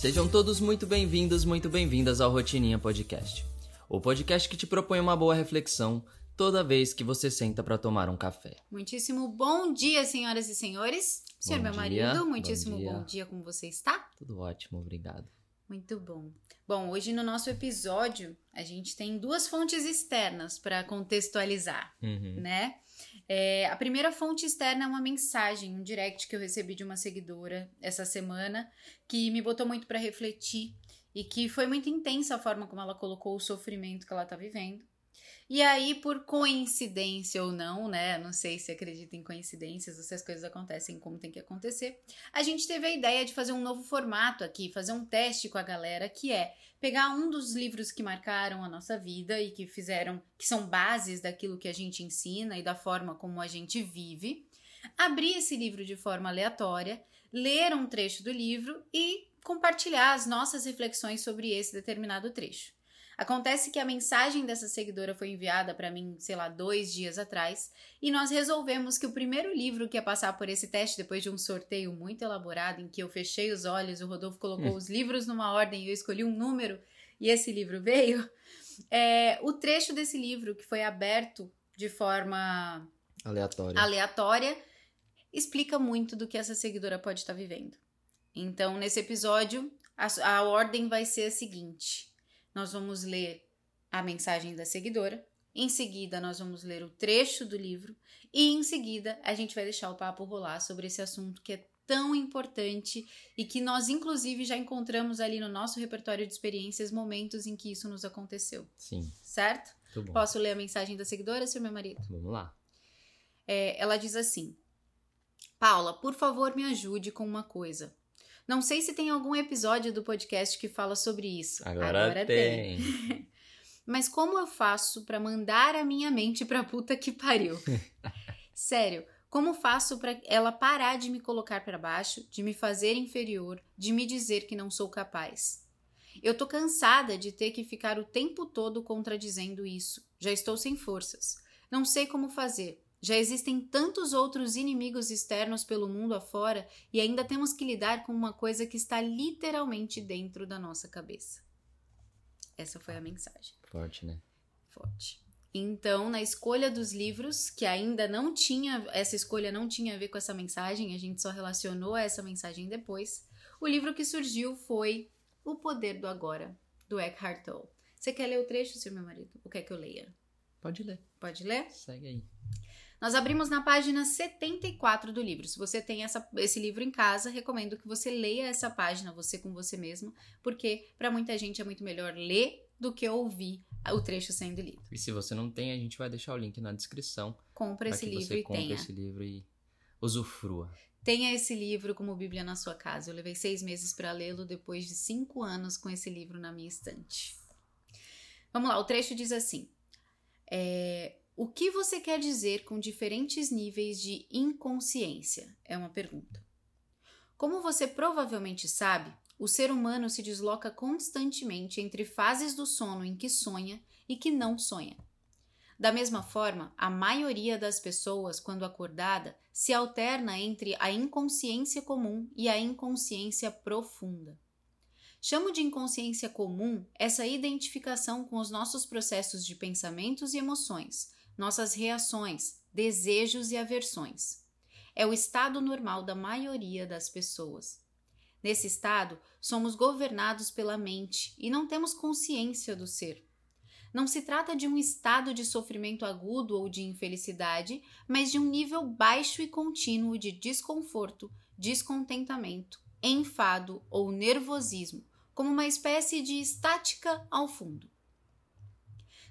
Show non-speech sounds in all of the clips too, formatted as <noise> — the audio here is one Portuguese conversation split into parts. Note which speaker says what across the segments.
Speaker 1: Sejam todos muito bem-vindos, muito bem-vindas ao Rotininha Podcast. O podcast que te propõe uma boa reflexão toda vez que você senta para tomar um café.
Speaker 2: Muitíssimo bom dia, senhoras e senhores. Senhor
Speaker 1: Bom
Speaker 2: meu
Speaker 1: dia,
Speaker 2: marido,
Speaker 1: bom
Speaker 2: muitíssimo
Speaker 1: dia.
Speaker 2: bom dia, como você está?
Speaker 1: Tudo ótimo, obrigado.
Speaker 2: Muito bom. Bom, hoje no nosso episódio, a gente tem duas fontes externas para contextualizar,
Speaker 1: Uhum.
Speaker 2: né? É, a primeira fonte externa é uma mensagem, um direct que eu recebi de uma seguidora essa semana, que me botou muito para refletir e que foi muito intensa a forma como ela colocou o sofrimento que ela tá vivendo. E aí, por coincidência ou não, né? Não sei se acredita em coincidências ou se as coisas acontecem como tem que acontecer. A gente teve a ideia de fazer um novo formato aqui, fazer um teste com a galera, que é pegar um dos livros que marcaram a nossa vida e que fizeram, que são bases daquilo que a gente ensina e da forma como a gente vive, abrir esse livro de forma aleatória, ler um trecho do livro e compartilhar as nossas reflexões sobre esse determinado trecho. Acontece que a mensagem dessa seguidora foi enviada para mim, sei lá, dois dias atrás, e nós resolvemos que o primeiro livro que ia passar por esse teste, depois de um sorteio muito elaborado, em que eu fechei os olhos, o Rodolfo colocou os livros numa ordem e eu escolhi um número, e esse livro veio, <laughs> é o trecho desse livro que foi aberto de forma
Speaker 1: Aleatório.
Speaker 2: aleatória explica muito do que essa seguidora pode estar vivendo. Então, nesse episódio, a, a ordem vai ser a seguinte: nós vamos ler a mensagem da seguidora, em seguida, nós vamos ler o trecho do livro, e em seguida, a gente vai deixar o papo rolar sobre esse assunto que é tão importante e que nós, inclusive, já encontramos ali no nosso repertório de experiências momentos em que isso nos aconteceu,
Speaker 1: Sim,
Speaker 2: certo? Posso ler a mensagem da seguidora, seu meu marido?
Speaker 1: Vamos lá.
Speaker 2: É, ela diz assim: Paula, por favor, me ajude com uma coisa. Não sei se tem algum episódio do podcast que fala sobre isso.
Speaker 1: Agora, tem. <laughs>
Speaker 2: Mas como eu faço pra mandar a minha mente pra puta que pariu? <laughs> Sério, como faço pra ela parar de me colocar pra baixo, de me fazer inferior, de me dizer que não sou capaz? Eu tô cansada de ter que ficar o tempo todo contradizendo isso. Já estou sem forças. Não sei como fazer. Já existem tantos outros inimigos externos pelo mundo afora e ainda temos que lidar com uma coisa que está literalmente dentro da nossa cabeça. Essa foi a mensagem.
Speaker 1: Forte, né?
Speaker 2: Forte. Então, na escolha dos livros, que ainda não tinha, essa escolha não tinha a ver com essa mensagem, a gente só relacionou a essa mensagem depois. O livro que surgiu foi O Poder do Agora, do Eckhart Tolle. Você quer ler o trecho, seu meu marido? Ou quer que eu leia?
Speaker 1: Pode ler.
Speaker 2: Pode ler?
Speaker 1: Segue aí.
Speaker 2: Nós abrimos na página 74 do livro. Se você tem essa- esse livro em casa, recomendo que você leia essa página, você com você mesmo, porque para muita gente é muito melhor ler do que ouvir o trecho sendo lido.
Speaker 1: E se você não tem, a gente vai deixar o link na descrição
Speaker 2: Compra esse
Speaker 1: que
Speaker 2: livro
Speaker 1: você
Speaker 2: e
Speaker 1: compre
Speaker 2: tenha.
Speaker 1: esse livro e usufrua.
Speaker 2: Tenha esse livro como Bíblia na sua casa. Eu levei seis meses para lê-lo depois de cinco anos com esse livro na minha estante. Vamos lá, o trecho diz assim: é, O que você quer dizer com diferentes níveis de inconsciência? É uma pergunta. Como você provavelmente sabe, o ser humano se desloca constantemente entre fases do sono em que sonha e que não sonha. Da mesma forma, a maioria das pessoas, quando acordada, se alterna entre a inconsciência comum e a inconsciência profunda. Chamo de inconsciência comum essa identificação com os nossos processos de pensamentos e emoções, nossas reações, desejos e aversões. É o estado normal da maioria das pessoas. Nesse estado, somos governados pela mente e não temos consciência do ser. Não se trata de um estado de sofrimento agudo ou de infelicidade, mas de um nível baixo e contínuo de desconforto, descontentamento, enfado ou nervosismo, como uma espécie de estática ao fundo.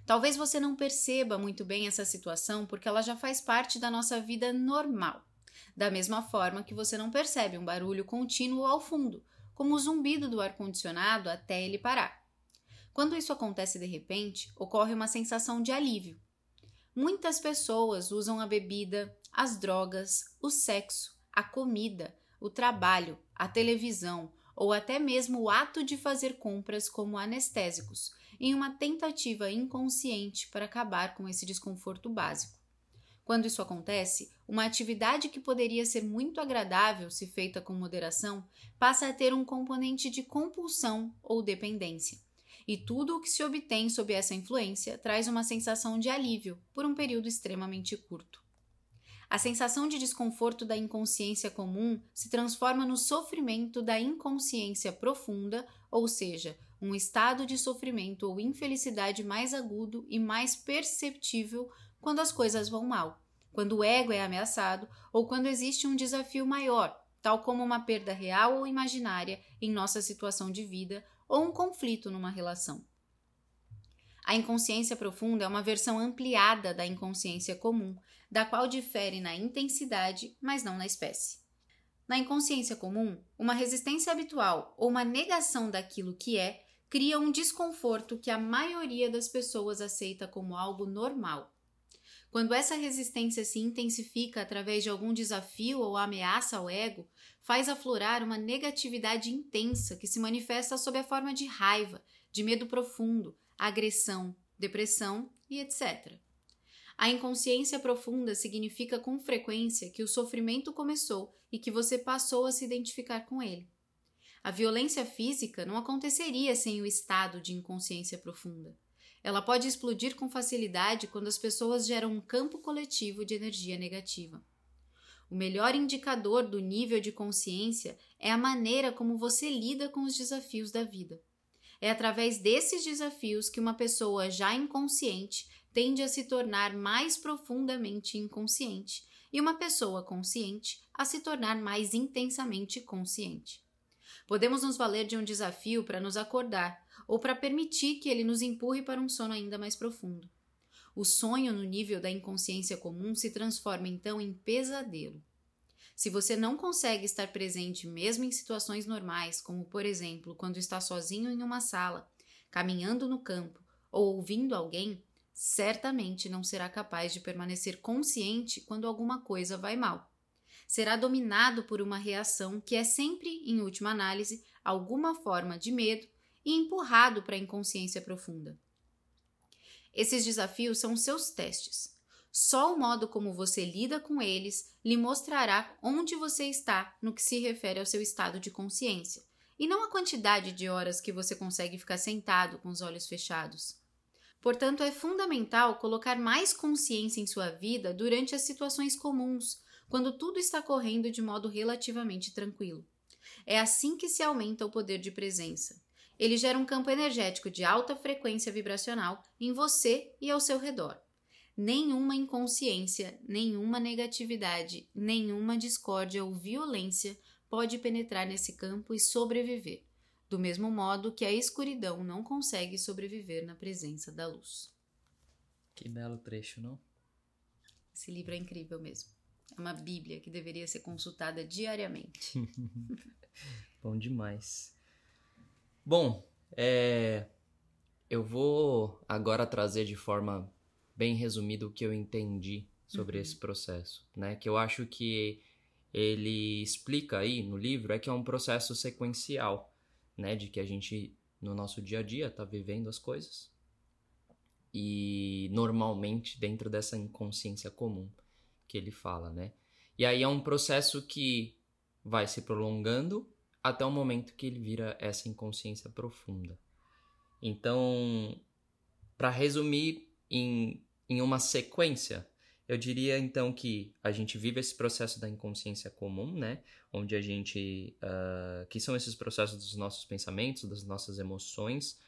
Speaker 2: Talvez você não perceba muito bem essa situação porque ela já faz parte da nossa vida normal. Da mesma forma que você não percebe um barulho contínuo ao fundo, como o zumbido do ar-condicionado até ele parar. Quando isso acontece de repente, ocorre uma sensação de alívio. Muitas pessoas usam a bebida, as drogas, o sexo, a comida, o trabalho, a televisão ou até mesmo o ato de fazer compras como anestésicos, em uma tentativa inconsciente para acabar com esse desconforto básico. Quando isso acontece, uma atividade que poderia ser muito agradável se feita com moderação passa a ter um componente de compulsão ou dependência. E tudo o que se obtém sob essa influência traz uma sensação de alívio por um período extremamente curto. A sensação de desconforto da inconsciência comum se transforma no sofrimento da inconsciência profunda, ou seja, um estado de sofrimento ou infelicidade mais agudo e mais perceptível quando as coisas vão mal, quando o ego é ameaçado ou quando existe um desafio maior, tal como uma perda real ou imaginária em nossa situação de vida ou um conflito numa relação. A inconsciência profunda é uma versão ampliada da inconsciência comum, da qual difere na intensidade, mas não na espécie. Na inconsciência comum, uma resistência habitual ou uma negação daquilo que é cria um desconforto que a maioria das pessoas aceita como algo normal. Quando essa resistência se intensifica através de algum desafio ou ameaça ao ego, faz aflorar uma negatividade intensa que se manifesta sob a forma de raiva, de medo profundo, agressão, depressão e etc. A inconsciência profunda significa com frequência que o sofrimento começou e que você passou a se identificar com ele. A violência física não aconteceria sem o estado de inconsciência profunda. Ela pode explodir com facilidade quando as pessoas geram um campo coletivo de energia negativa. O melhor indicador do nível de consciência é a maneira como você lida com os desafios da vida. É através desses desafios que uma pessoa já inconsciente tende a se tornar mais profundamente inconsciente e uma pessoa consciente a se tornar mais intensamente consciente. Podemos nos valer de um desafio para nos acordar ou para permitir que ele nos empurre para um sono ainda mais profundo. O sonho no nível da inconsciência comum se transforma então em pesadelo. Se você não consegue estar presente mesmo em situações normais, como por exemplo quando está sozinho em uma sala, caminhando no campo ou ouvindo alguém, certamente não será capaz de permanecer consciente quando alguma coisa vai mal. Será dominado por uma reação que é sempre, em última análise, alguma forma de medo e empurrado para a inconsciência profunda. Esses desafios são seus testes. Só o modo como você lida com eles lhe mostrará onde você está no que se refere ao seu estado de consciência, e não a quantidade de horas que você consegue ficar sentado com os olhos fechados. Portanto, é fundamental colocar mais consciência em sua vida durante as situações comuns, quando tudo está correndo de modo relativamente tranquilo. É assim que se aumenta o poder de presença ele gera um campo energético de alta frequência vibracional em você e ao seu redor. Nenhuma inconsciência, nenhuma negatividade, nenhuma discórdia ou violência pode penetrar nesse campo e sobreviver, do mesmo modo que a escuridão não consegue sobreviver na presença da luz.
Speaker 1: Que belo trecho, não?
Speaker 2: Esse livro é incrível mesmo. Uma Bíblia que deveria ser consultada diariamente. <laughs>
Speaker 1: Bom demais. Bom, é, eu vou agora trazer de forma bem resumida o que eu entendi sobre uhum. esse processo, né? Que eu acho que ele explica aí no livro é que é um processo sequencial, né? De que a gente no nosso dia a dia tá vivendo as coisas e normalmente dentro dessa inconsciência comum que ele fala, né? E aí é um processo que vai se prolongando até o momento que ele vira essa inconsciência profunda. Então, para resumir em, em uma sequência, eu diria então que a gente vive esse processo da inconsciência comum, né? Onde a gente. Uh, que são esses processos dos nossos pensamentos, das nossas emoções.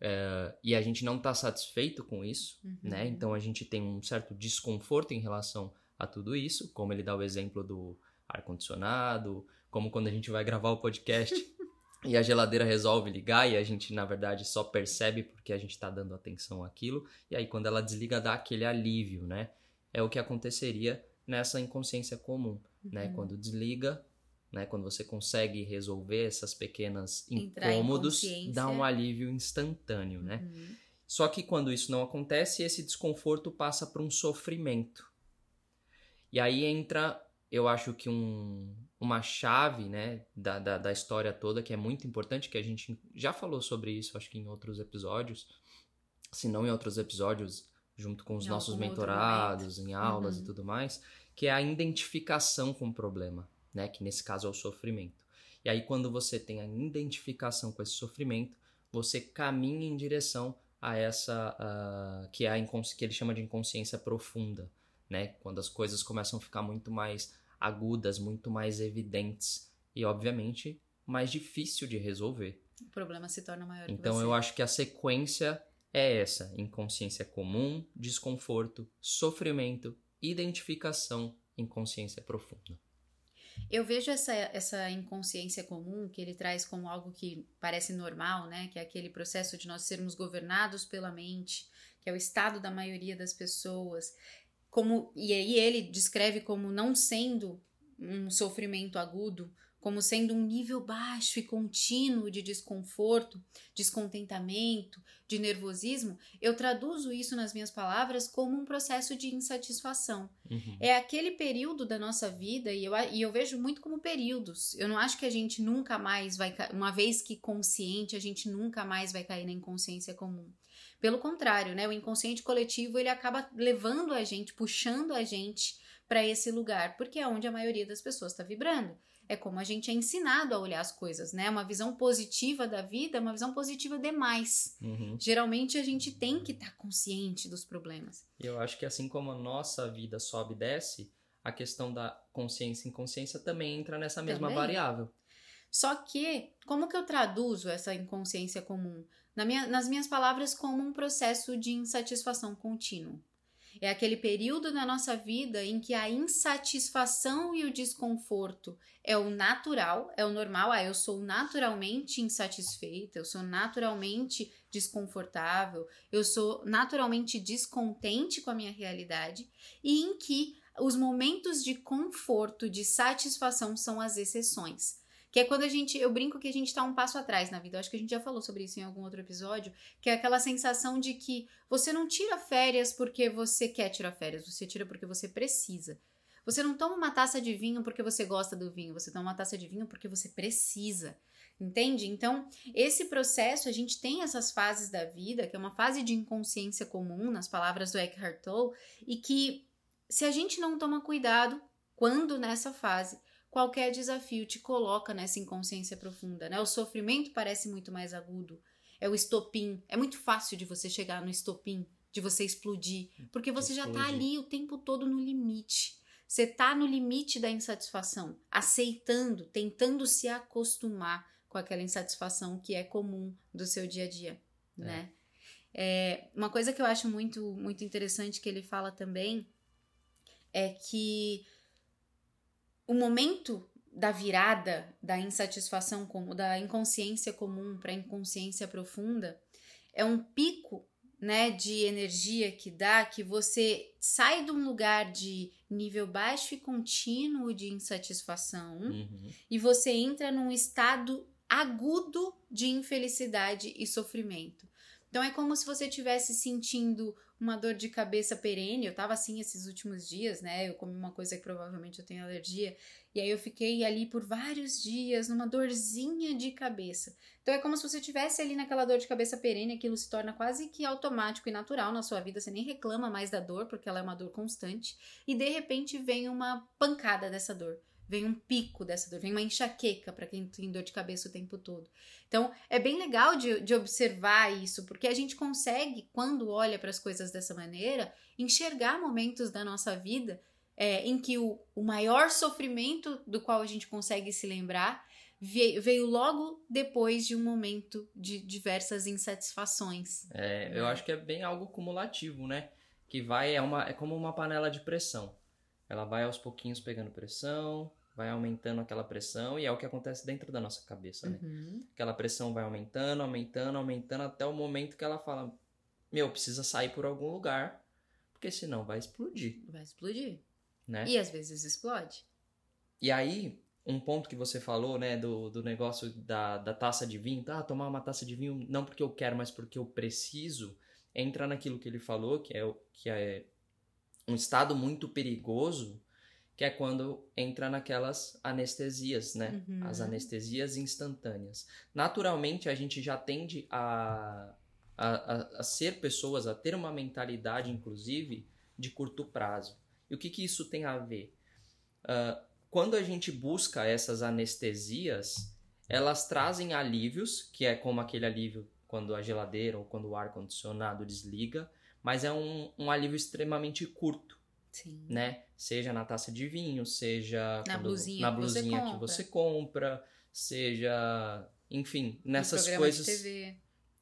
Speaker 1: Uh, e a gente não está satisfeito com isso, uhum. né? Então a gente tem um certo desconforto em relação a tudo isso, como ele dá o exemplo do ar-condicionado, como quando a gente vai gravar o podcast <laughs> e a geladeira resolve ligar e a gente, na verdade, só percebe porque a gente está dando atenção àquilo, e aí quando ela desliga dá aquele alívio, né? É o que aconteceria nessa inconsciência comum, né? uhum. né? Quando desliga, né? Quando você consegue resolver essas pequenas incômodos, dá um alívio instantâneo, né? Uhum. Só que quando isso não acontece, esse desconforto passa para um sofrimento. E aí entra, eu acho que um, uma chave né, da, da, da, história toda que é muito importante, que a gente já falou sobre isso, acho que em outros episódios, se não em outros episódios, junto com os
Speaker 2: Em
Speaker 1: nossos mentorados, em aulas
Speaker 2: Uhum.
Speaker 1: e tudo mais, que é a identificação com o problema, né? Que nesse caso é o sofrimento. E aí, quando você tem a identificação com esse sofrimento, você caminha em direção a essa ah, que é a que ele chama de inconsciência profunda, né? Quando as coisas começam a ficar muito mais agudas, muito mais evidentes e, obviamente, mais difícil de resolver.
Speaker 2: O problema se torna maior
Speaker 1: Então eu acho que a sequência é essa: inconsciência comum, desconforto, sofrimento, identificação, inconsciência profunda.
Speaker 2: Eu vejo essa, essa inconsciência comum que ele traz como algo que parece normal, né? Que é aquele processo de nós sermos governados pela mente, que é o estado da maioria das pessoas. Como, e aí ele descreve como não sendo um sofrimento agudo, como sendo um nível baixo e contínuo de desconforto, descontentamento, de nervosismo, eu traduzo isso nas minhas palavras como um processo de insatisfação.
Speaker 1: Uhum.
Speaker 2: É aquele período da nossa vida, e eu, e eu vejo muito como períodos. Eu não acho que a gente nunca mais vai, uma vez que consciente, a gente nunca mais vai cair na inconsciência comum. Pelo contrário, né? O inconsciente coletivo ele acaba levando a gente, puxando a gente para esse lugar, porque é onde a maioria das pessoas está vibrando. É como a gente é ensinado a olhar as coisas, né? Uma visão positiva da vida, é uma visão positiva demais.
Speaker 1: Uhum.
Speaker 2: Geralmente a gente tem que estar consciente dos problemas.
Speaker 1: E eu acho que assim como a nossa vida sobe e desce, a questão da consciência e inconsciência também entra nessa mesma
Speaker 2: Também.
Speaker 1: variável.
Speaker 2: Só que, como que eu traduzo essa inconsciência comum? Na minha- nas minhas palavras, como um processo de insatisfação contínuo. É aquele período na nossa vida em que a insatisfação e o desconforto é o natural, é o normal. Ah, eu sou naturalmente insatisfeita, eu sou naturalmente desconfortável, eu sou naturalmente descontente com a minha realidade, e em que os momentos de conforto, de satisfação são as exceções. Que é quando a gente. Eu brinco que a gente tá um passo atrás na vida. Eu acho que a gente já falou sobre isso em algum outro episódio. Que é aquela sensação de que você não tira férias porque você quer tirar férias. Você tira porque você precisa. Você não toma uma taça de vinho porque você gosta do vinho. Você toma uma taça de vinho porque você precisa. Entende? Então, esse processo, a gente tem essas fases da vida, que é uma fase de inconsciência comum, nas palavras do Eckhart Tolle, e que se a gente não toma cuidado, quando nessa fase, qualquer desafio te coloca nessa inconsciência profunda, né? O sofrimento parece muito mais agudo. É o estopim. É muito fácil de você chegar no estopim, de você explodir, porque você já tá ali o tempo todo no limite. Você tá no limite da insatisfação, aceitando, tentando se acostumar com aquela insatisfação que é comum do seu dia a dia,
Speaker 1: É.
Speaker 2: né? É, uma coisa que eu acho muito, muito interessante que ele fala também é que o momento da virada da insatisfação como da inconsciência comum para inconsciência profunda é um pico né de energia que dá que você sai de um lugar de nível baixo e contínuo de insatisfação
Speaker 1: Uhum.
Speaker 2: e você entra num estado agudo de infelicidade e sofrimento. Então é como se você estivesse sentindo uma dor de cabeça perene. Eu tava assim esses últimos dias, né? Eu comi uma coisa que provavelmente eu tenho alergia. E aí eu fiquei ali por vários dias numa dorzinha de cabeça. Então é como se você estivesse ali naquela dor de cabeça perene, aquilo se torna quase que automático e natural na sua vida. Você nem reclama mais da dor, porque ela é uma dor constante. E de repente vem uma pancada dessa dor vem um pico dessa dor, vem uma enxaqueca para quem tem dor de cabeça o tempo todo. Então, é bem legal de, de observar isso, porque a gente consegue, quando olha para as coisas dessa maneira, enxergar momentos da nossa vida é, em que o, o maior sofrimento do qual a gente consegue se lembrar veio, logo depois de um momento de diversas insatisfações.
Speaker 1: É, eu acho que é bem algo cumulativo, né? Que vai, é, uma, é como uma panela de pressão. Ela vai aos pouquinhos pegando pressão, vai aumentando aquela pressão, e é o que acontece dentro da nossa cabeça, né?
Speaker 2: Uhum.
Speaker 1: Aquela pressão vai aumentando, aumentando, aumentando, até o momento que ela fala: Meu, precisa sair por algum lugar, porque senão vai explodir,
Speaker 2: Vai explodir.
Speaker 1: né?
Speaker 2: E às vezes explode.
Speaker 1: E aí, um ponto que você falou, né, do, do negócio da, da taça de vinho, ah, tomar uma taça de vinho não porque eu quero, mas porque eu preciso, entra naquilo que ele falou, que é, que é um estado muito perigoso, que é quando entra naquelas anestesias, né?
Speaker 2: Uhum.
Speaker 1: As anestesias instantâneas. Naturalmente, a gente já tende a, a, a, ser pessoas, a ter uma mentalidade, inclusive, de curto prazo. E o que, que isso tem a ver? Uh, quando a gente busca essas anestesias, elas trazem alívios, que é como aquele alívio quando a geladeira ou quando o ar-condicionado desliga, mas é um, um alívio extremamente curto.
Speaker 2: Sim.
Speaker 1: Né? Seja na taça de vinho, seja
Speaker 2: na
Speaker 1: quando,
Speaker 2: blusinha,
Speaker 1: na
Speaker 2: que, você
Speaker 1: blusinha que, você compra, seja, enfim, nessas coisas.
Speaker 2: De TV.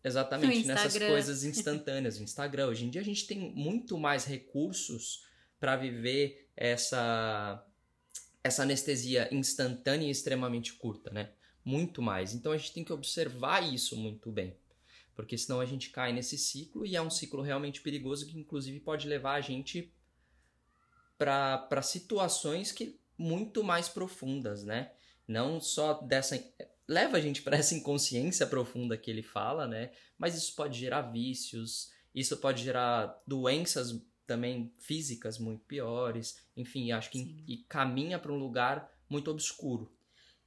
Speaker 1: Exatamente, nessas coisas instantâneas, Instagram. Hoje em dia a gente tem muito mais recursos para viver essa essa anestesia instantânea e extremamente curta, né? Muito mais. Então a gente tem que observar isso muito bem. Porque senão a gente cai nesse ciclo e é um ciclo realmente perigoso que inclusive pode levar a gente para situações que muito mais profundas, né? Não só dessa leva a gente para essa inconsciência profunda que ele fala, né? Mas isso pode gerar vícios, isso pode gerar doenças também físicas muito piores, enfim, acho que e caminha para um lugar muito obscuro.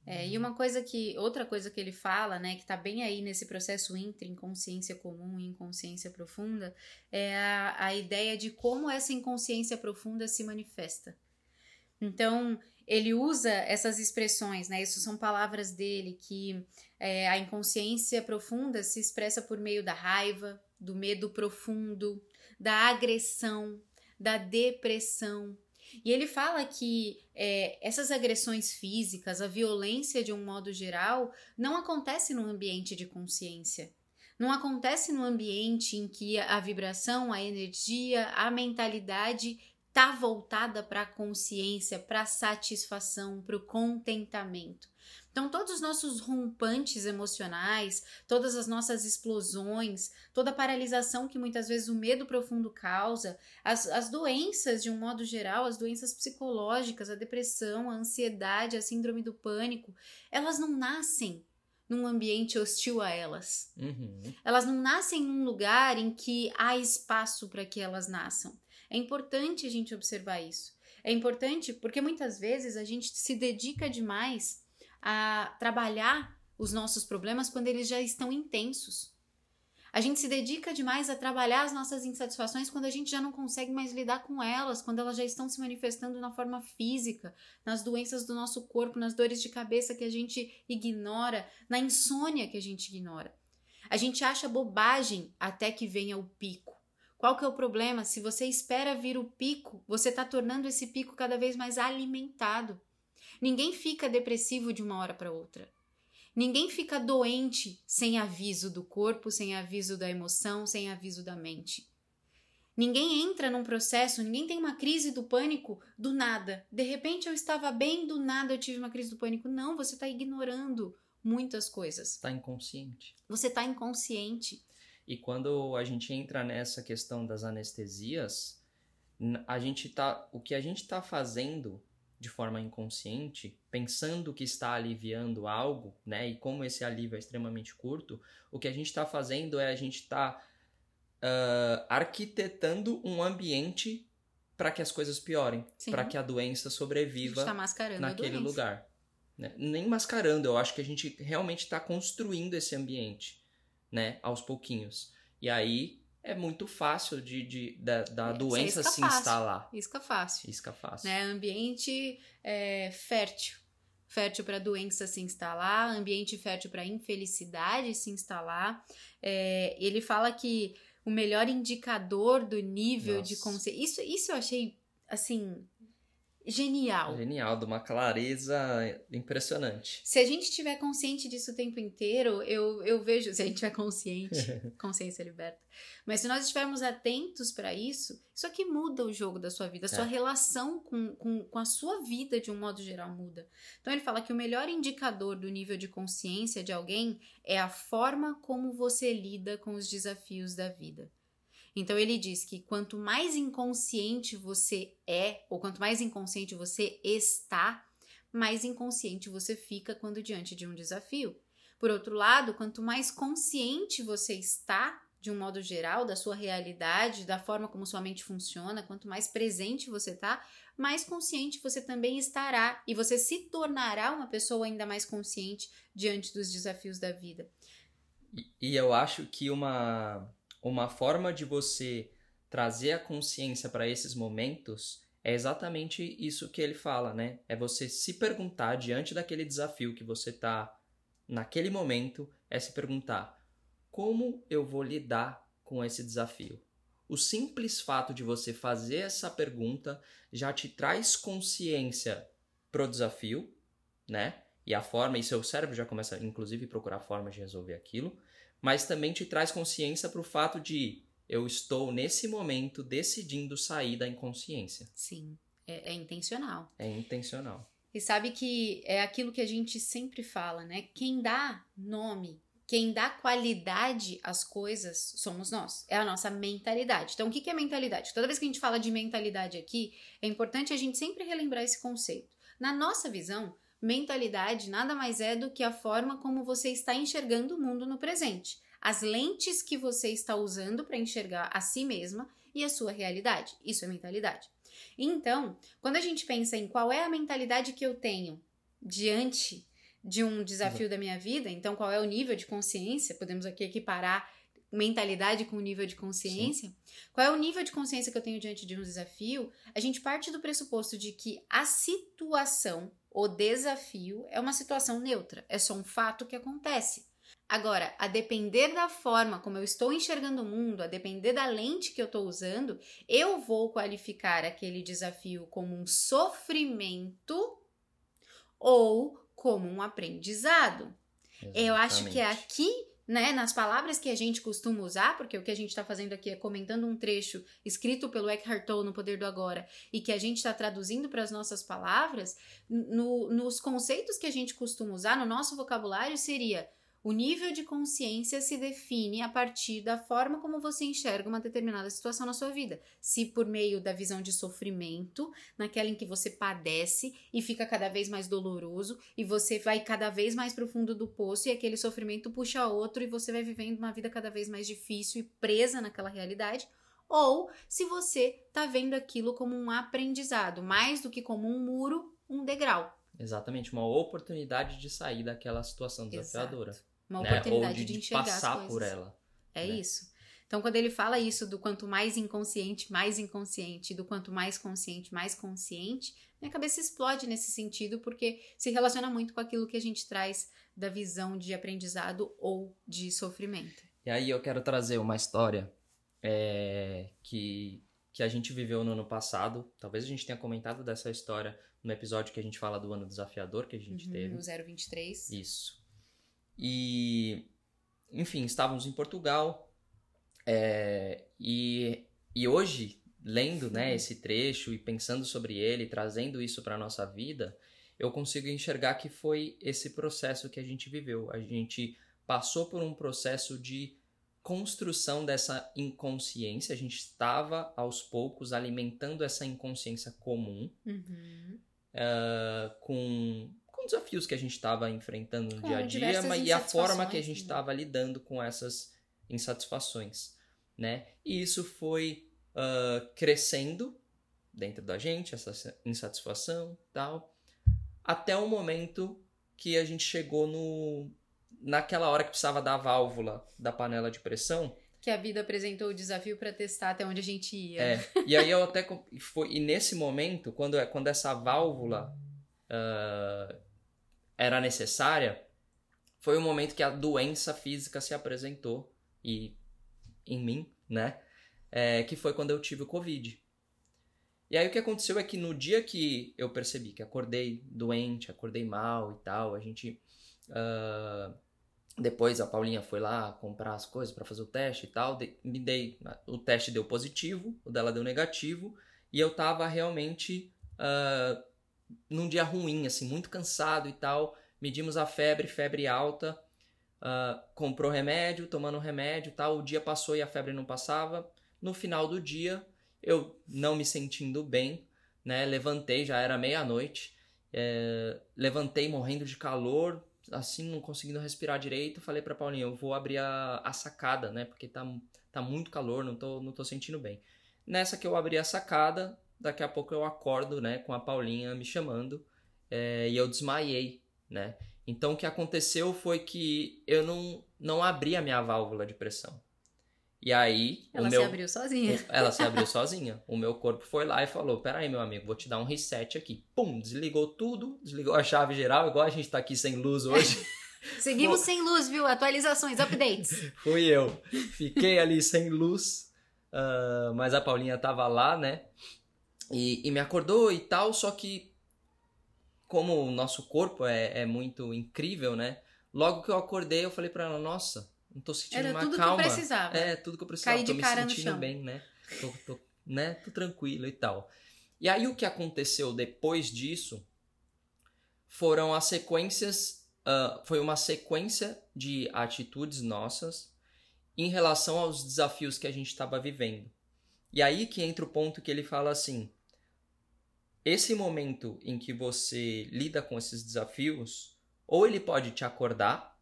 Speaker 2: É, e uma coisa que, outra coisa que ele fala, né, que tá bem aí nesse processo entre inconsciência comum e inconsciência profunda, é a, a ideia de como essa inconsciência profunda se manifesta. Então, ele usa essas expressões, né? Isso são palavras dele que é, a inconsciência profunda se expressa por meio da raiva, do medo profundo, da agressão, da depressão. E ele fala que é, essas agressões físicas, a violência de um modo geral, não acontece no ambiente de consciência. Não acontece no ambiente em que a vibração, a energia, a mentalidade está voltada para a consciência, para a satisfação, para o contentamento. Então, todos os nossos rompantes emocionais, todas as nossas explosões, toda a paralisação que muitas vezes o medo profundo causa, as, as doenças de um modo geral, as doenças psicológicas, a depressão, a ansiedade, a síndrome do pânico, elas não nascem num ambiente hostil a elas.
Speaker 1: Uhum.
Speaker 2: Elas não nascem num lugar em que há espaço para que elas nasçam. É importante a gente observar isso. É importante porque muitas vezes a gente se dedica demais a trabalhar os nossos problemas quando eles já estão intensos. A gente se dedica demais a trabalhar as nossas insatisfações quando a gente já não consegue mais lidar com elas, quando elas já estão se manifestando na forma física, nas doenças do nosso corpo, nas dores de cabeça que a gente ignora, na insônia que a gente ignora. A gente acha bobagem até que venha o pico. Qual que é o problema? Se você espera vir o pico, você está tornando esse pico cada vez mais alimentado. Ninguém fica depressivo de uma hora para outra. Ninguém fica doente sem aviso do corpo, sem aviso da emoção, sem aviso da mente. Ninguém entra num processo, ninguém tem uma crise do pânico do nada. De repente eu estava bem, do nada eu tive uma crise do pânico. Não, você está ignorando muitas coisas.
Speaker 1: Está inconsciente.
Speaker 2: Você está inconsciente.
Speaker 1: E quando a gente entra nessa questão das anestesias, a gente tá, o que a gente está fazendo de forma inconsciente, pensando que está aliviando algo, né? E como esse alívio é extremamente curto, o que a gente está fazendo é a gente está uh, arquitetando um ambiente para que as coisas piorem, para que a doença sobreviva
Speaker 2: tá
Speaker 1: naquele lugar. Né? Nem mascarando, eu acho que a gente realmente está construindo esse ambiente, né? Aos pouquinhos. E aí é muito fácil de, de da, da é, doença se fácil. instalar.
Speaker 2: Isca fácil.
Speaker 1: Isca fácil.
Speaker 2: Né? Ambiente é, fértil. Fértil para doença se instalar, ambiente fértil para infelicidade se instalar. É, ele fala que o melhor indicador do nível Nossa. de consciência. Isso, isso eu achei assim genial.
Speaker 1: Genial, de uma clareza impressionante.
Speaker 2: Se a gente estiver consciente disso o tempo inteiro, eu, eu vejo. Se a gente estiver consciente, <laughs> consciência liberta. Mas se nós estivermos atentos para isso, isso aqui muda o jogo da sua vida. A sua é. relação com, com, com a sua vida, de um modo geral, muda. Então ele fala que o melhor indicador do nível de consciência de alguém é a forma como você lida com os desafios da vida. Então ele diz que quanto mais inconsciente você é, ou quanto mais inconsciente você está, mais inconsciente você fica quando diante de um desafio. Por outro lado, quanto mais consciente você está, de um modo geral, da sua realidade, da forma como sua mente funciona, quanto mais presente você está, mais consciente você também estará e você se tornará uma pessoa ainda mais consciente diante dos desafios da vida.
Speaker 1: E, e eu acho que uma uma forma de você trazer a consciência para esses momentos é exatamente isso que ele fala, né? É você se perguntar diante daquele desafio que você está naquele momento, é se perguntar como eu vou lidar com esse desafio. O simples fato de você fazer essa pergunta já te traz consciência pro desafio, né? E a forma, e seu cérebro já começa, inclusive, a procurar formas de resolver aquilo, mas também te traz consciência para o fato de eu estou nesse momento decidindo sair da inconsciência.
Speaker 2: Sim, é, é intencional.
Speaker 1: É intencional.
Speaker 2: E sabe que é aquilo que a gente sempre fala, né? Quem dá nome, quem dá qualidade às coisas somos nós. É a nossa mentalidade. Então, o que é mentalidade? Toda vez que a gente fala de mentalidade aqui, é importante a gente sempre relembrar esse conceito. Na nossa visão, mentalidade nada mais é do que a forma como você está enxergando o mundo no presente. As lentes que você está usando para enxergar a si mesma e a sua realidade. Isso é mentalidade. Então, quando a gente pensa em qual é a mentalidade que eu tenho diante de um desafio da minha vida, então qual é o nível de consciência, podemos aqui equiparar mentalidade com nível de consciência, Sim. qual é o nível de consciência que eu tenho diante de um desafio, a gente parte do pressuposto de que a situação, o desafio, é uma situação neutra, é só um fato que acontece. Agora, a depender da forma como eu estou enxergando o mundo, a depender da lente que eu estou usando, eu vou qualificar aquele desafio como um sofrimento ou como um aprendizado. Exatamente. Eu acho que é aqui, né, nas palavras que a gente costuma usar, porque o que a gente está fazendo aqui é comentando um trecho escrito pelo Eckhart Tolle no Poder do Agora e que a gente está traduzindo para as nossas palavras, no, nos conceitos que a gente costuma usar, no nosso vocabulário, seria o nível de consciência se define a partir da forma como você enxerga uma determinada situação na sua vida. Se por meio da visão de sofrimento, naquela em que você padece e fica cada vez mais doloroso e você vai cada vez mais para o fundo do poço e aquele sofrimento puxa outro e você vai vivendo uma vida cada vez mais difícil e presa naquela realidade, ou se você está vendo aquilo como um aprendizado, mais do que como um muro, um degrau.
Speaker 1: Exatamente, uma oportunidade de sair daquela situação desafiadora.
Speaker 2: Exato. Uma né? oportunidade de, de, enxergar
Speaker 1: passar
Speaker 2: as coisas.
Speaker 1: por ela.
Speaker 2: É né? isso. Então, quando ele fala isso do quanto mais inconsciente, mais inconsciente, do quanto mais consciente, mais consciente, minha cabeça explode nesse sentido, porque se relaciona muito com aquilo que a gente traz da visão de aprendizado ou de sofrimento.
Speaker 1: E aí eu quero trazer uma história é, que, que a gente viveu no ano passado. Talvez a gente tenha comentado dessa história no episódio que a gente fala do ano desafiador que a gente
Speaker 2: uhum,
Speaker 1: teve.
Speaker 2: No 023.
Speaker 1: Isso. E, enfim, estávamos em Portugal. É, e, e hoje, lendo né, esse trecho e pensando sobre ele, trazendo isso para a nossa vida, eu consigo enxergar que foi esse processo que a gente viveu. A gente passou por um processo de construção dessa inconsciência. A gente estava aos poucos alimentando essa inconsciência comum,
Speaker 2: uhum.
Speaker 1: uh, com desafios que a gente estava enfrentando no com dia a dia mas, e a forma que a gente estava né? lidando com essas insatisfações, né? E isso foi uh, crescendo dentro da gente, essa insatisfação tal, até o momento que a gente chegou no naquela hora que precisava da válvula da panela de pressão
Speaker 2: que a vida apresentou o desafio para testar até onde a gente ia.
Speaker 1: É, e aí eu até foi e nesse momento quando quando essa válvula uh, era necessária, foi o momento que a doença física se apresentou e em mim, né? É, que foi quando eu tive o Covid. E aí o que aconteceu é que no dia que eu percebi que acordei doente, acordei mal e tal, a gente. Uh, depois a Paulinha foi lá comprar as coisas para fazer o teste e tal. De, me dei. O teste deu positivo, o dela deu negativo. E eu tava realmente uh, num dia ruim, assim, muito cansado e tal. Medimos a febre, febre alta. Uh, comprou remédio, tomando remédio tal. O dia passou e a febre não passava. No final do dia, eu não me sentindo bem, né? Levantei, já era meia-noite. É, levantei morrendo de calor, assim, não conseguindo respirar direito. Falei pra Paulinha, eu vou abrir a, a sacada, né? Porque tá, tá muito calor, não tô, não tô sentindo bem. Nessa que eu abri a sacada, daqui a pouco eu acordo, né, com a Paulinha me chamando é, e eu desmaiei, né? Então o que aconteceu foi que eu não, não abri a minha válvula de pressão. E aí.
Speaker 2: Ela
Speaker 1: o meu,
Speaker 2: se abriu sozinha.
Speaker 1: ela se abriu sozinha. O meu corpo foi lá e falou: Peraí, meu amigo, vou te dar um reset aqui. Pum, desligou tudo, desligou a chave geral, igual a gente tá aqui sem luz hoje. <laughs>
Speaker 2: Seguimos sem luz, viu? Atualizações, updates. <laughs>
Speaker 1: Fui eu. Fiquei ali sem luz, ah, mas a Paulinha tava lá, né? E, e me acordou e tal, só que como o nosso corpo é, é muito incrível, né? Logo que eu acordei, eu falei pra ela, nossa, não tô sentindo
Speaker 2: Era
Speaker 1: uma
Speaker 2: tudo
Speaker 1: calma.
Speaker 2: que eu precisava.
Speaker 1: É, tudo que eu precisava.
Speaker 2: Caí
Speaker 1: tô
Speaker 2: de
Speaker 1: me
Speaker 2: cara no
Speaker 1: sentindo
Speaker 2: chão.
Speaker 1: bem, né? Tô, tô, né? tô tranquilo e tal. E aí o que aconteceu depois disso foram as sequências. ah, foi uma sequência de atitudes nossas em relação aos desafios que a gente estava vivendo. E aí que entra o ponto que ele fala assim: esse momento em que você lida com esses desafios, ou ele pode te acordar,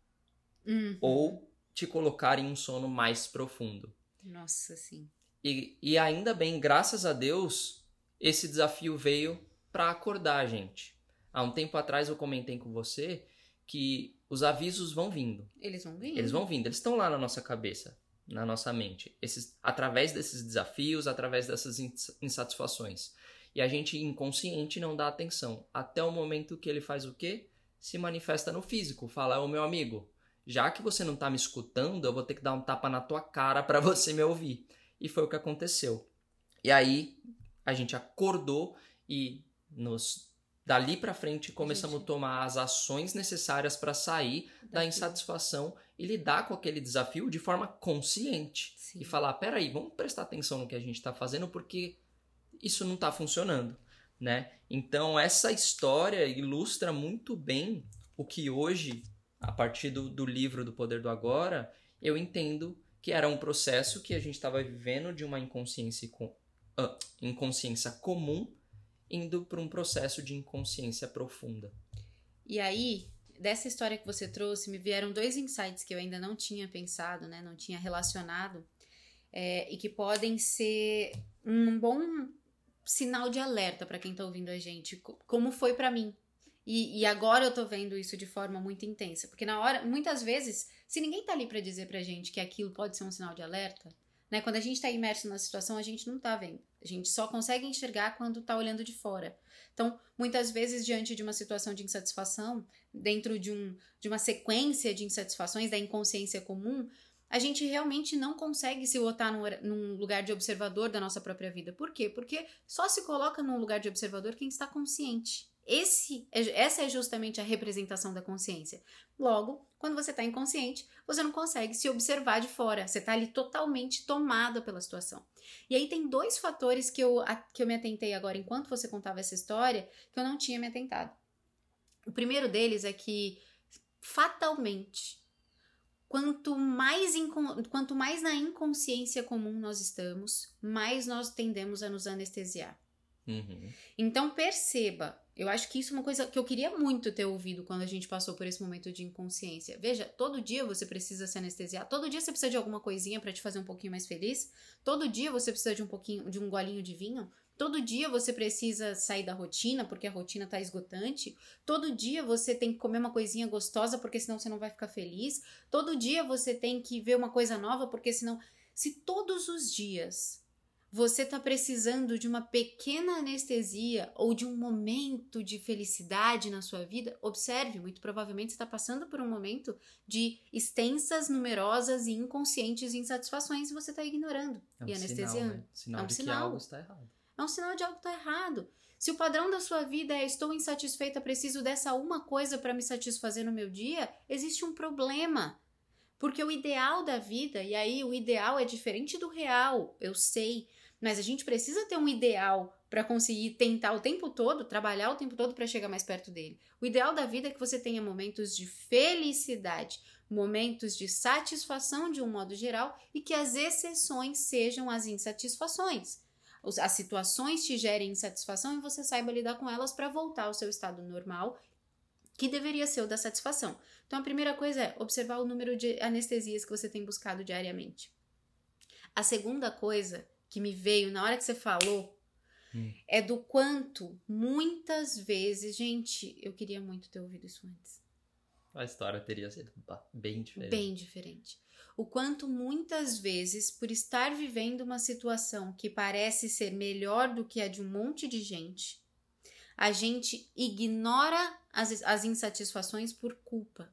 Speaker 2: Hum.
Speaker 1: ou te colocar em um sono mais profundo.
Speaker 2: Nossa, sim.
Speaker 1: E, e ainda bem, graças a Deus, esse desafio veio para acordar a gente. Há um tempo atrás eu comentei com você que os avisos vão vindo.
Speaker 2: Eles vão vir.
Speaker 1: Eles vão vindo, eles estão lá na nossa cabeça, na nossa mente. Esses, através desses desafios, através dessas ins- insatisfações. E a gente inconsciente não dá atenção. Até o momento que ele faz o quê? Se manifesta no físico. Fala, ô meu amigo, já que você não tá me escutando, eu vou ter que dar um tapa na tua cara para <laughs> você me ouvir. E foi o que aconteceu. E aí a gente acordou e nos dali para frente começamos
Speaker 2: Gente.
Speaker 1: a tomar as ações necessárias para sair da
Speaker 2: Daqui.
Speaker 1: insatisfação e lidar com aquele desafio de forma consciente
Speaker 2: Sim.
Speaker 1: e falar, peraí, vamos prestar atenção no que a gente está fazendo porque isso não está funcionando, né? Então essa história ilustra muito bem o que hoje, a partir do, do livro do Poder do Agora, eu entendo que era um processo que a gente estava vivendo de uma inconsciência, com, ah, inconsciência comum indo para um processo de inconsciência profunda.
Speaker 2: E aí, dessa história que você trouxe, me vieram dois insights que eu ainda não tinha pensado, né? Não tinha relacionado. é, e que podem ser um bom sinal de alerta para quem tá ouvindo a gente, co- como foi para mim. E, e agora eu tô vendo isso de forma muito intensa. Porque na hora, muitas vezes, se ninguém tá ali para dizer pra gente que aquilo pode ser um sinal de alerta, né? Quando a gente tá imerso na situação, a gente não tá vendo. A gente só consegue enxergar quando tá olhando de fora. Então, muitas vezes, diante de uma situação de insatisfação, dentro de, um, de uma sequência de insatisfações da inconsciência comum, a gente realmente não consegue se botar num, num lugar de observador da nossa própria vida. Por quê? Porque só se coloca num lugar de observador quem está consciente. Esse, é- essa é justamente a representação da consciência. Logo, quando você está inconsciente, você não consegue se observar de fora. Você está ali totalmente tomada pela situação. E aí tem dois fatores que eu, que eu me atentei agora enquanto você contava essa história que eu não tinha me atentado. O primeiro deles é que, fatalmente, quanto mais, quanto mais na inconsciência comum nós estamos, mais nós tendemos a nos anestesiar.
Speaker 1: Uhum.
Speaker 2: Então perceba, eu acho que isso é uma coisa que eu queria muito ter ouvido quando a gente passou por esse momento de inconsciência. Veja, todo dia você precisa se anestesiar, todo dia você precisa de alguma coisinha pra te fazer um pouquinho mais feliz, todo dia você precisa de um pouquinho, de um golinho de vinho, todo dia você precisa sair da rotina porque a rotina tá esgotante, todo dia você tem que comer uma coisinha gostosa porque senão você não vai ficar feliz, todo dia você tem que ver uma coisa nova porque senão se todos os dias você está precisando de uma pequena anestesia ou de um momento de felicidade na sua vida, observe, muito provavelmente você está passando por um momento de extensas, numerosas e inconscientes insatisfações e você está ignorando
Speaker 1: É um
Speaker 2: e
Speaker 1: sinal,
Speaker 2: anestesiando.
Speaker 1: né? Sinal
Speaker 2: É um
Speaker 1: de
Speaker 2: sinal.
Speaker 1: que algo está errado.
Speaker 2: É um sinal de algo está errado. Se o padrão da sua vida é estou insatisfeita, preciso dessa uma coisa para me satisfazer no meu dia, existe um problema. Porque o ideal da vida, e aí o ideal é diferente do real, eu sei, mas a gente precisa ter um ideal para conseguir tentar o tempo todo, trabalhar o tempo todo para chegar mais perto dele. O ideal da vida é que você tenha momentos de felicidade, momentos de satisfação de um modo geral e que as exceções sejam as insatisfações. As situações te gerem insatisfação e você saiba lidar com elas para voltar ao seu estado normal, que deveria ser o da satisfação. Então a primeira coisa é observar o número de anestesias que você tem buscado diariamente. A segunda coisa que me veio na hora que você falou
Speaker 1: Hum.
Speaker 2: é do quanto muitas vezes, gente, eu queria muito ter ouvido isso antes.
Speaker 1: a história teria sido bem diferente.
Speaker 2: Bem diferente. O quanto muitas vezes, por estar vivendo uma situação que parece ser melhor do que a de um monte de gente, a gente ignora as, as insatisfações por culpa.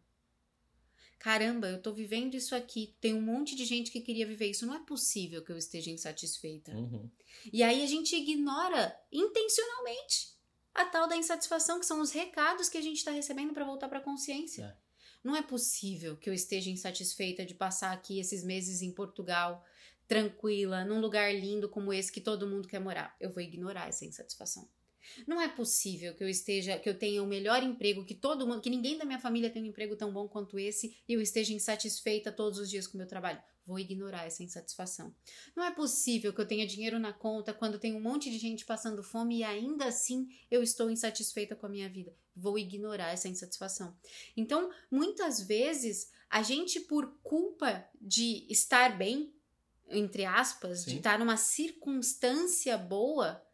Speaker 2: Caramba, eu tô vivendo isso aqui, tem um monte de gente que queria viver isso, não é possível que eu esteja insatisfeita.
Speaker 1: Uhum.
Speaker 2: E aí a gente ignora intencionalmente a tal da insatisfação, que são os recados que a gente está recebendo para voltar para a consciência.
Speaker 1: É.
Speaker 2: Não é possível que eu esteja insatisfeita de passar aqui esses meses em Portugal, tranquila, num lugar lindo como esse que todo mundo quer morar. Eu vou ignorar essa insatisfação. Não é possível que eu esteja, que eu tenha o melhor emprego, que todo mundo, que ninguém da minha família tenha um emprego tão bom quanto esse e eu esteja insatisfeita todos os dias com o meu trabalho. Vou ignorar essa insatisfação. Não é possível que eu tenha dinheiro na conta quando tem um monte de gente passando fome e ainda assim eu estou insatisfeita com a minha vida. Vou ignorar essa insatisfação. Então, muitas vezes, a gente, por culpa de estar bem, entre aspas,
Speaker 1: Sim.
Speaker 2: de estar numa circunstância boa,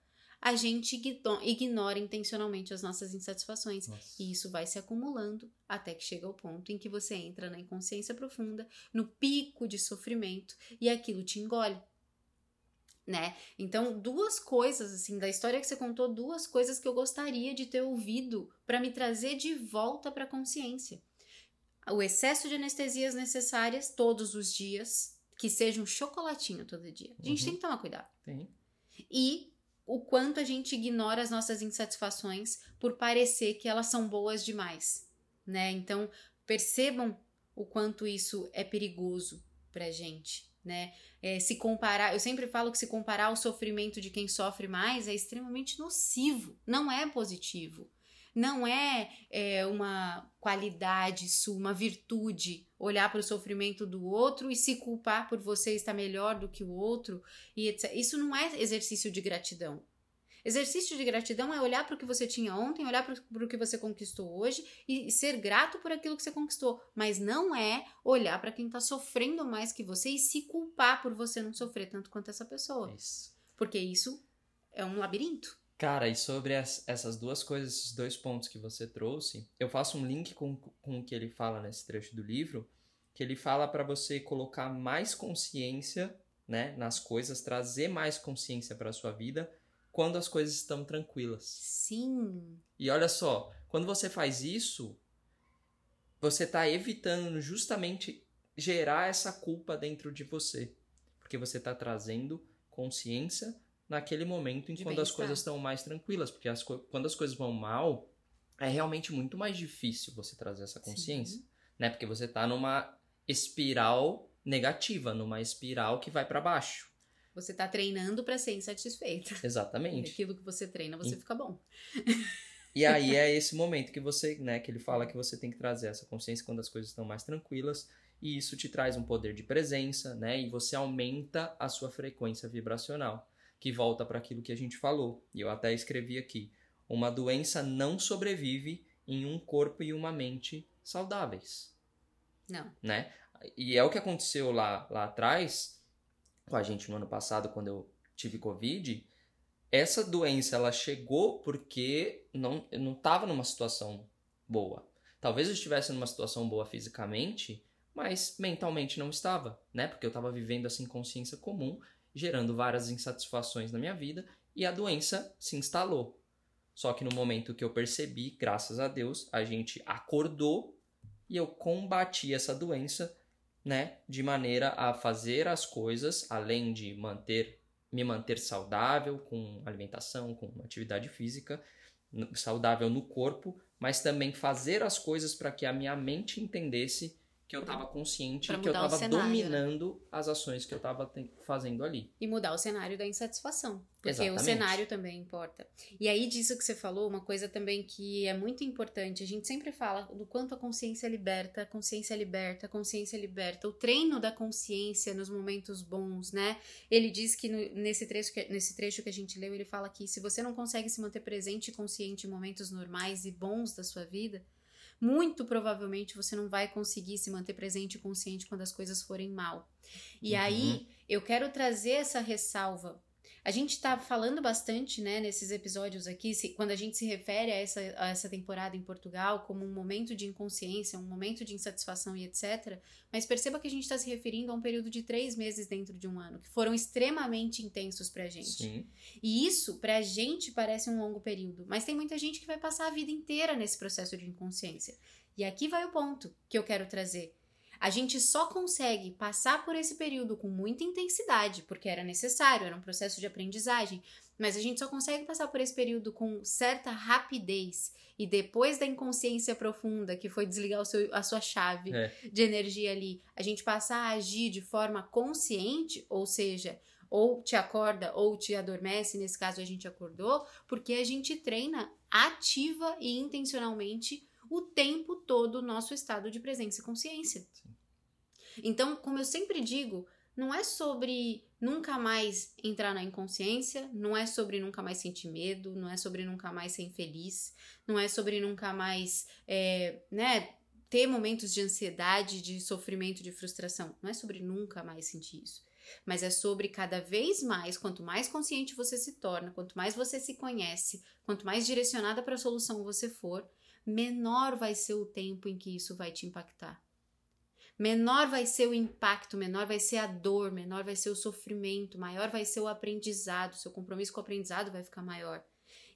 Speaker 2: a gente ignora intencionalmente as nossas insatisfações.
Speaker 1: Nossa.
Speaker 2: E isso vai se acumulando até que chega ao ponto em que você entra na inconsciência profunda, no pico de sofrimento e aquilo te engole. Né? Então, duas coisas assim da história que você contou, duas coisas que eu gostaria de ter ouvido para me trazer de volta para a consciência. O excesso de anestesias necessárias todos os dias, que seja um chocolatinho todo dia. A gente
Speaker 1: Uhum.
Speaker 2: tem que tomar cuidado.
Speaker 1: Tem.
Speaker 2: E o quanto a gente ignora as nossas insatisfações por parecer que elas são boas demais, né? Então, percebam o quanto isso é perigoso pra gente, né? É, se comparar, eu sempre falo que se comparar o sofrimento de quem sofre mais é extremamente nocivo, não é positivo. Não é, é uma qualidade sua, uma virtude olhar para o sofrimento do outro e se culpar por você estar melhor do que o outro e etc. Isso não é exercício de gratidão. Exercício de gratidão é olhar para o que você tinha ontem, olhar para o que você conquistou hoje e ser grato por aquilo que você conquistou. Mas não é olhar para quem está sofrendo mais que você e se culpar por você não sofrer tanto quanto essa pessoa.
Speaker 1: Isso.
Speaker 2: Porque isso é um labirinto.
Speaker 1: Cara, e sobre as- essas duas coisas, esses dois pontos que você trouxe, eu faço um link com, com o que ele fala nesse trecho do livro, que ele fala para você colocar mais consciência, né, nas coisas, trazer mais consciência para sua vida quando as coisas estão tranquilas.
Speaker 2: Sim.
Speaker 1: E olha só, quando você faz isso, você está evitando justamente gerar essa culpa dentro de você, porque você está trazendo consciência naquele momento em quando as coisas estão mais tranquilas, porque as quando as coisas vão mal, é realmente muito mais difícil você trazer essa consciência,
Speaker 2: Sim.
Speaker 1: né? Porque você tá numa espiral negativa, numa espiral que vai para baixo.
Speaker 2: Você está treinando para ser insatisfeita. E
Speaker 1: Exatamente. <laughs>
Speaker 2: aquilo que você treina, você
Speaker 1: E-
Speaker 2: fica bom.
Speaker 1: E aí é esse momento que você, né, que ele fala que você tem que trazer essa consciência quando as coisas estão mais tranquilas, e isso te traz um poder de presença, né, e você aumenta a sua frequência vibracional, que volta para aquilo que a gente falou. E eu até escrevi aqui: uma doença não sobrevive em um corpo e uma mente saudáveis,
Speaker 2: Não.
Speaker 1: né? E é o que aconteceu lá lá atrás com a gente no ano passado quando eu tive covid, essa doença ela chegou porque não eu não estava numa situação boa. Talvez eu estivesse numa situação boa fisicamente, mas mentalmente não estava, né? Porque eu estava vivendo essa inconsciência comum, gerando várias insatisfações na minha vida e a doença se instalou. Só que no momento que eu percebi, graças a Deus, a gente acordou e eu combati essa doença, né, de maneira a fazer as coisas além de manter me manter saudável com alimentação, com atividade física, saudável no corpo, mas também fazer as coisas para que a minha mente entendesse que eu estava consciente que eu estava
Speaker 2: cenário, né?
Speaker 1: dominando as ações que eu estava fazendo ali.
Speaker 2: E mudar o cenário da insatisfação. Porque
Speaker 1: Exatamente.
Speaker 2: o cenário também importa. E aí, disso que você falou, uma coisa também que é muito importante, a gente sempre fala do quanto a consciência liberta, a consciência liberta, a consciência liberta. O treino da consciência nos momentos bons, né? Ele diz que no- nesse, trecho que nesse trecho que a gente leu, ele fala que se você não consegue se manter presente e consciente em momentos normais e bons da sua vida, muito provavelmente você não vai conseguir se manter presente e consciente quando as coisas forem mal. E
Speaker 1: Uhum.
Speaker 2: aí, eu quero trazer essa ressalva A gente está falando bastante, né, nesses episódios aqui, se, quando a gente se refere a essa, a essa temporada em Portugal como um momento de inconsciência, um momento de insatisfação e etc. Mas perceba que a gente está se referindo a um período de três meses dentro de um ano, que foram extremamente intensos pra gente.
Speaker 1: Sim.
Speaker 2: E isso, pra gente, parece um longo período. Mas tem muita gente que vai passar a vida inteira nesse processo de inconsciência. E aqui vai o ponto que eu quero trazer. A gente só consegue passar por esse período com muita intensidade, porque era necessário, era um processo de aprendizagem, mas a gente só consegue passar por esse período com certa rapidez e depois da inconsciência profunda, que foi desligar seu, a sua chave
Speaker 1: É.
Speaker 2: de energia ali, a gente passar a agir de forma consciente, ou seja, ou te acorda ou te adormece, nesse caso a gente acordou, porque a gente treina ativa e intencionalmente o tempo todo o nosso estado de presença e consciência. Então, como eu sempre digo, não é sobre nunca mais entrar na inconsciência, não é sobre nunca mais sentir medo, não é sobre nunca mais ser infeliz, não é sobre nunca mais, é, né, ter momentos de ansiedade, de sofrimento, de frustração. Não é sobre nunca mais sentir isso. Mas é sobre cada vez mais, quanto mais consciente você se torna, quanto mais você se conhece, quanto mais direcionada para a solução você for, menor vai ser o tempo em que isso vai te impactar. Menor vai ser o impacto, menor vai ser a dor, menor vai ser o sofrimento, maior vai ser o aprendizado, seu compromisso com o aprendizado vai ficar maior.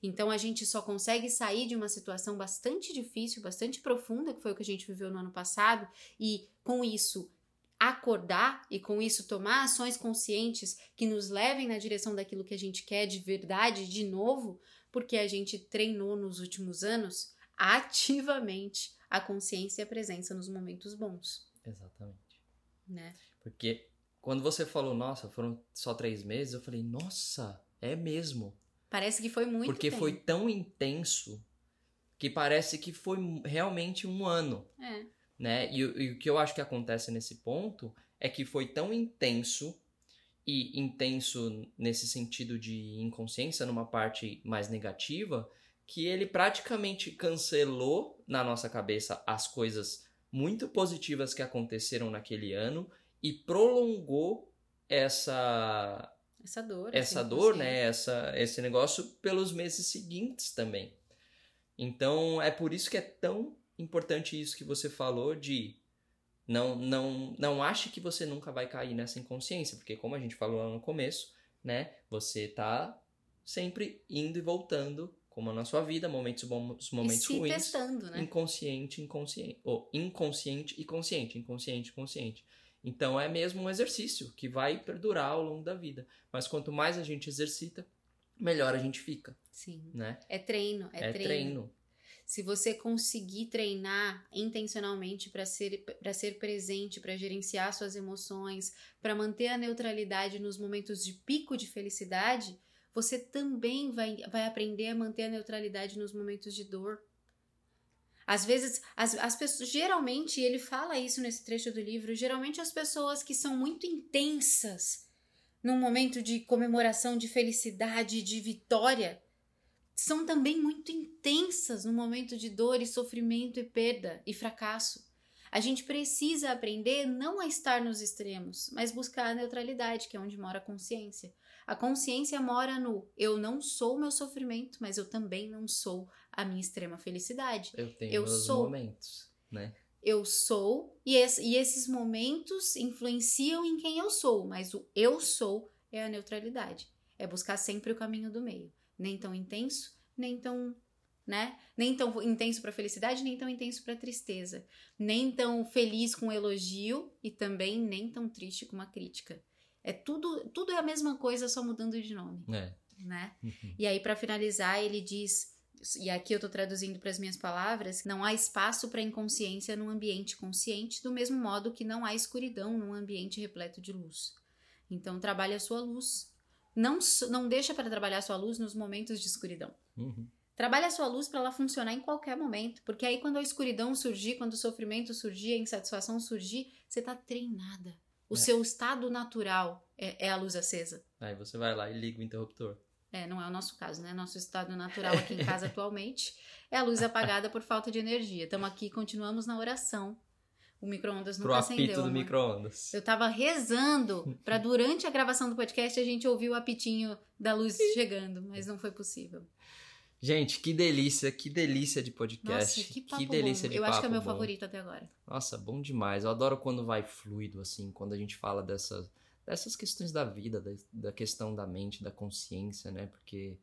Speaker 2: Então a gente só consegue sair de uma situação bastante difícil, bastante profunda, que foi o que a gente viveu no ano passado, e com isso acordar e com isso tomar ações conscientes que nos levem na direção daquilo que a gente quer de verdade, de novo, porque a gente treinou nos últimos anos ativamente a consciência e a presença nos momentos bons,
Speaker 1: Exatamente.
Speaker 2: né?
Speaker 1: Porque quando você falou, nossa, foram só três meses, eu falei, nossa, é mesmo.
Speaker 2: Parece que foi muito
Speaker 1: Porque
Speaker 2: tempo.
Speaker 1: foi tão intenso que parece que foi realmente um ano,
Speaker 2: É.
Speaker 1: né? E, e o que eu acho que acontece nesse ponto é que foi tão intenso e intenso nesse sentido de inconsciência, numa parte mais negativa, que ele praticamente cancelou na nossa cabeça as coisas muito positivas que aconteceram naquele ano e prolongou essa
Speaker 2: Essa dor.
Speaker 1: essa
Speaker 2: assim,
Speaker 1: dor, né, essa, esse negócio pelos meses seguintes também. Então é por isso que é tão importante isso que você falou de não não não ache que você nunca vai cair nessa inconsciência, porque como a gente falou lá no começo, né, você tá sempre indo e voltando como na sua vida, momentos bons, momentos
Speaker 2: e se
Speaker 1: ruins,
Speaker 2: testando, né?
Speaker 1: inconsciente, inconsciente, ou inconsciente e consciente, inconsciente, consciente. Então é mesmo um exercício que vai perdurar ao longo da vida. Mas quanto mais a gente exercita, melhor a gente fica,
Speaker 2: Sim.
Speaker 1: né?
Speaker 2: É treino, é,
Speaker 1: É,
Speaker 2: treino.
Speaker 1: treino.
Speaker 2: Se você conseguir treinar intencionalmente para ser para ser presente, para gerenciar suas emoções, para manter a neutralidade nos momentos de pico de felicidade, você também vai, vai aprender a manter a neutralidade nos momentos de dor. Às vezes, as, as pessoas. Geralmente, ele fala isso nesse trecho do livro. Geralmente, as pessoas que são muito intensas num momento de comemoração, de felicidade, de vitória, são também muito intensas no momento de dor e sofrimento e perda e fracasso. A gente precisa aprender não a estar nos extremos, mas buscar a neutralidade, que é onde mora a consciência. A consciência mora no eu não sou o meu sofrimento, mas eu também não sou a minha extrema felicidade.
Speaker 1: Eu tenho
Speaker 2: Eu
Speaker 1: meus
Speaker 2: sou.
Speaker 1: momentos, né?
Speaker 2: Eu sou, e, es- e esses momentos influenciam em quem eu sou, mas o eu sou é a neutralidade. É buscar sempre o caminho do meio. Nem tão intenso, nem tão, né? Nem tão intenso para felicidade, nem tão intenso para tristeza. Nem tão feliz com elogio e também nem tão triste com uma crítica. É tudo, tudo é a mesma coisa, só mudando de nome,
Speaker 1: É.
Speaker 2: né?
Speaker 1: Uhum.
Speaker 2: E aí, para finalizar, ele diz, e aqui eu tô traduzindo para as minhas palavras, não há espaço para inconsciência num ambiente consciente, do mesmo modo que não há escuridão num ambiente repleto de luz. Então, trabalhe a sua luz. Não, não deixa para trabalhar a sua luz nos momentos de escuridão.
Speaker 1: Uhum.
Speaker 2: Trabalhe a sua luz para ela funcionar em qualquer momento, porque aí quando a escuridão surgir, quando o sofrimento surgir, a insatisfação surgir, você tá treinada. O
Speaker 1: É.
Speaker 2: seu estado natural é- é a luz acesa.
Speaker 1: Aí você vai lá e liga o interruptor.
Speaker 2: É, não é o nosso caso, né? Nosso estado natural aqui em casa <laughs> atualmente é a luz apagada por falta de energia. Estamos aqui, continuamos na oração, o micro-ondas
Speaker 1: Pro
Speaker 2: nunca
Speaker 1: apito
Speaker 2: acendeu.
Speaker 1: do
Speaker 2: amor.
Speaker 1: micro-ondas.
Speaker 2: Eu tava rezando pra <laughs> durante a gravação do podcast a gente ouvir o apitinho da luz <laughs> chegando, mas não foi possível.
Speaker 1: Gente, que delícia, que delícia de podcast.
Speaker 2: Nossa, que papo
Speaker 1: delícia
Speaker 2: bom.
Speaker 1: de
Speaker 2: Eu acho que é
Speaker 1: papo
Speaker 2: meu
Speaker 1: bom.
Speaker 2: favorito até agora.
Speaker 1: Nossa, bom demais. Eu adoro quando vai fluido, assim, quando a gente fala dessas, dessas questões da vida, da, da questão da mente, da consciência, né? Porque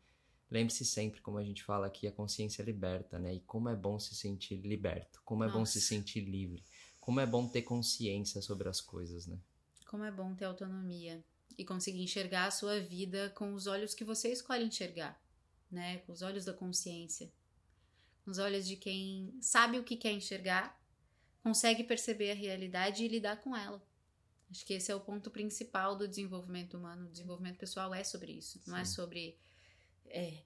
Speaker 1: lembre-se sempre, como a gente fala aqui, a consciência liberta, né? E como é bom se sentir liberto, como é bom se
Speaker 2: Nossa.
Speaker 1: sentir livre, como é bom ter consciência sobre as coisas, né?
Speaker 2: Como é bom ter autonomia e conseguir enxergar a sua vida com os olhos que você escolhe enxergar, né? Com os olhos da consciência. Com os olhos de quem sabe o que quer enxergar, consegue perceber a realidade e lidar com ela. Acho que esse é o ponto principal do desenvolvimento humano. O desenvolvimento pessoal é sobre isso. Não é
Speaker 1: Sim.
Speaker 2: sobre é,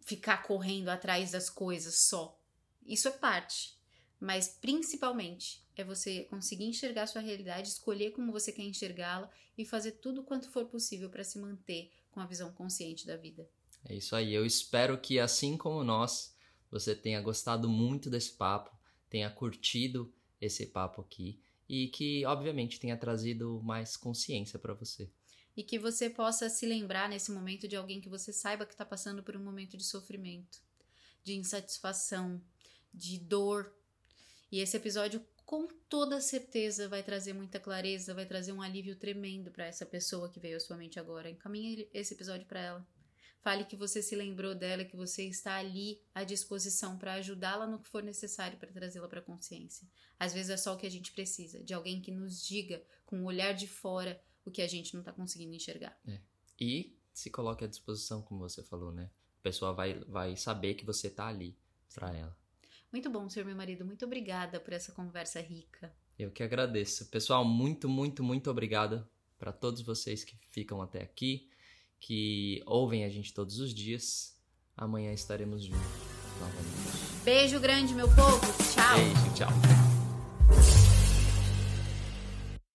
Speaker 2: ficar correndo atrás das coisas só. Isso é parte. Mas principalmente é você conseguir enxergar a sua realidade, escolher como você quer enxergá-la e fazer tudo quanto for possível para se manter com a visão consciente da vida.
Speaker 1: É isso aí. Eu espero que, assim como nós, você tenha gostado muito desse papo, tenha curtido esse papo aqui e que, obviamente, tenha trazido mais consciência para você.
Speaker 2: E que você possa se lembrar nesse momento de alguém que você saiba que está passando por um momento de sofrimento, de insatisfação, de dor. E esse episódio, com toda certeza, vai trazer muita clareza, vai trazer um alívio tremendo para essa pessoa que veio à sua mente agora. Encaminhe esse episódio para ela. Fale que você se lembrou dela, que você está ali à disposição para ajudá-la no que for necessário para trazê-la para a consciência. Às vezes é só o que a gente precisa, de alguém que nos diga com o olhar de fora o que a gente não está conseguindo enxergar.
Speaker 1: E se coloque à disposição, como você falou, né? A pessoa vai, vai saber que você tá ali para ela.
Speaker 2: Muito bom, senhor meu marido. Muito obrigada por essa conversa rica.
Speaker 1: Eu que agradeço. Pessoal, muito, muito, muito obrigado para todos vocês que ficam até aqui, que ouvem a gente todos os dias. Amanhã estaremos juntos novamente.
Speaker 2: Beijo grande, meu povo. Tchau.
Speaker 1: Beijo, tchau.